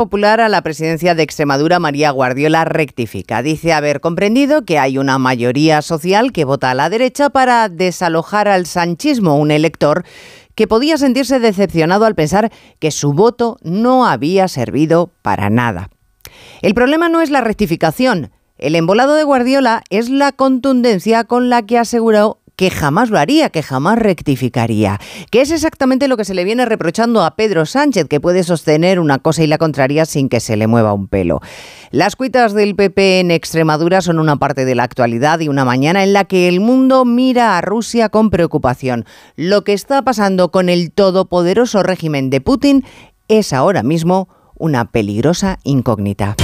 Popular a la presidencia de Extremadura, María Guardiola, rectifica. Dice haber comprendido que hay una mayoría social que vota a la derecha para desalojar al sanchismo, un elector que podía sentirse decepcionado al pensar que su voto no había servido para nada. El problema no es la rectificación. El embolado de Guardiola es la contundencia con la que aseguró que jamás lo haría, que jamás rectificaría, que es exactamente lo que se le viene reprochando a Pedro Sánchez, que puede sostener una cosa y la contraria sin que se le mueva un pelo. Las cuitas del PP en Extremadura son una parte de la actualidad y una mañana en la que el mundo mira a Rusia con preocupación. Lo que está pasando con el todopoderoso régimen de Putin es ahora mismo una peligrosa incógnita.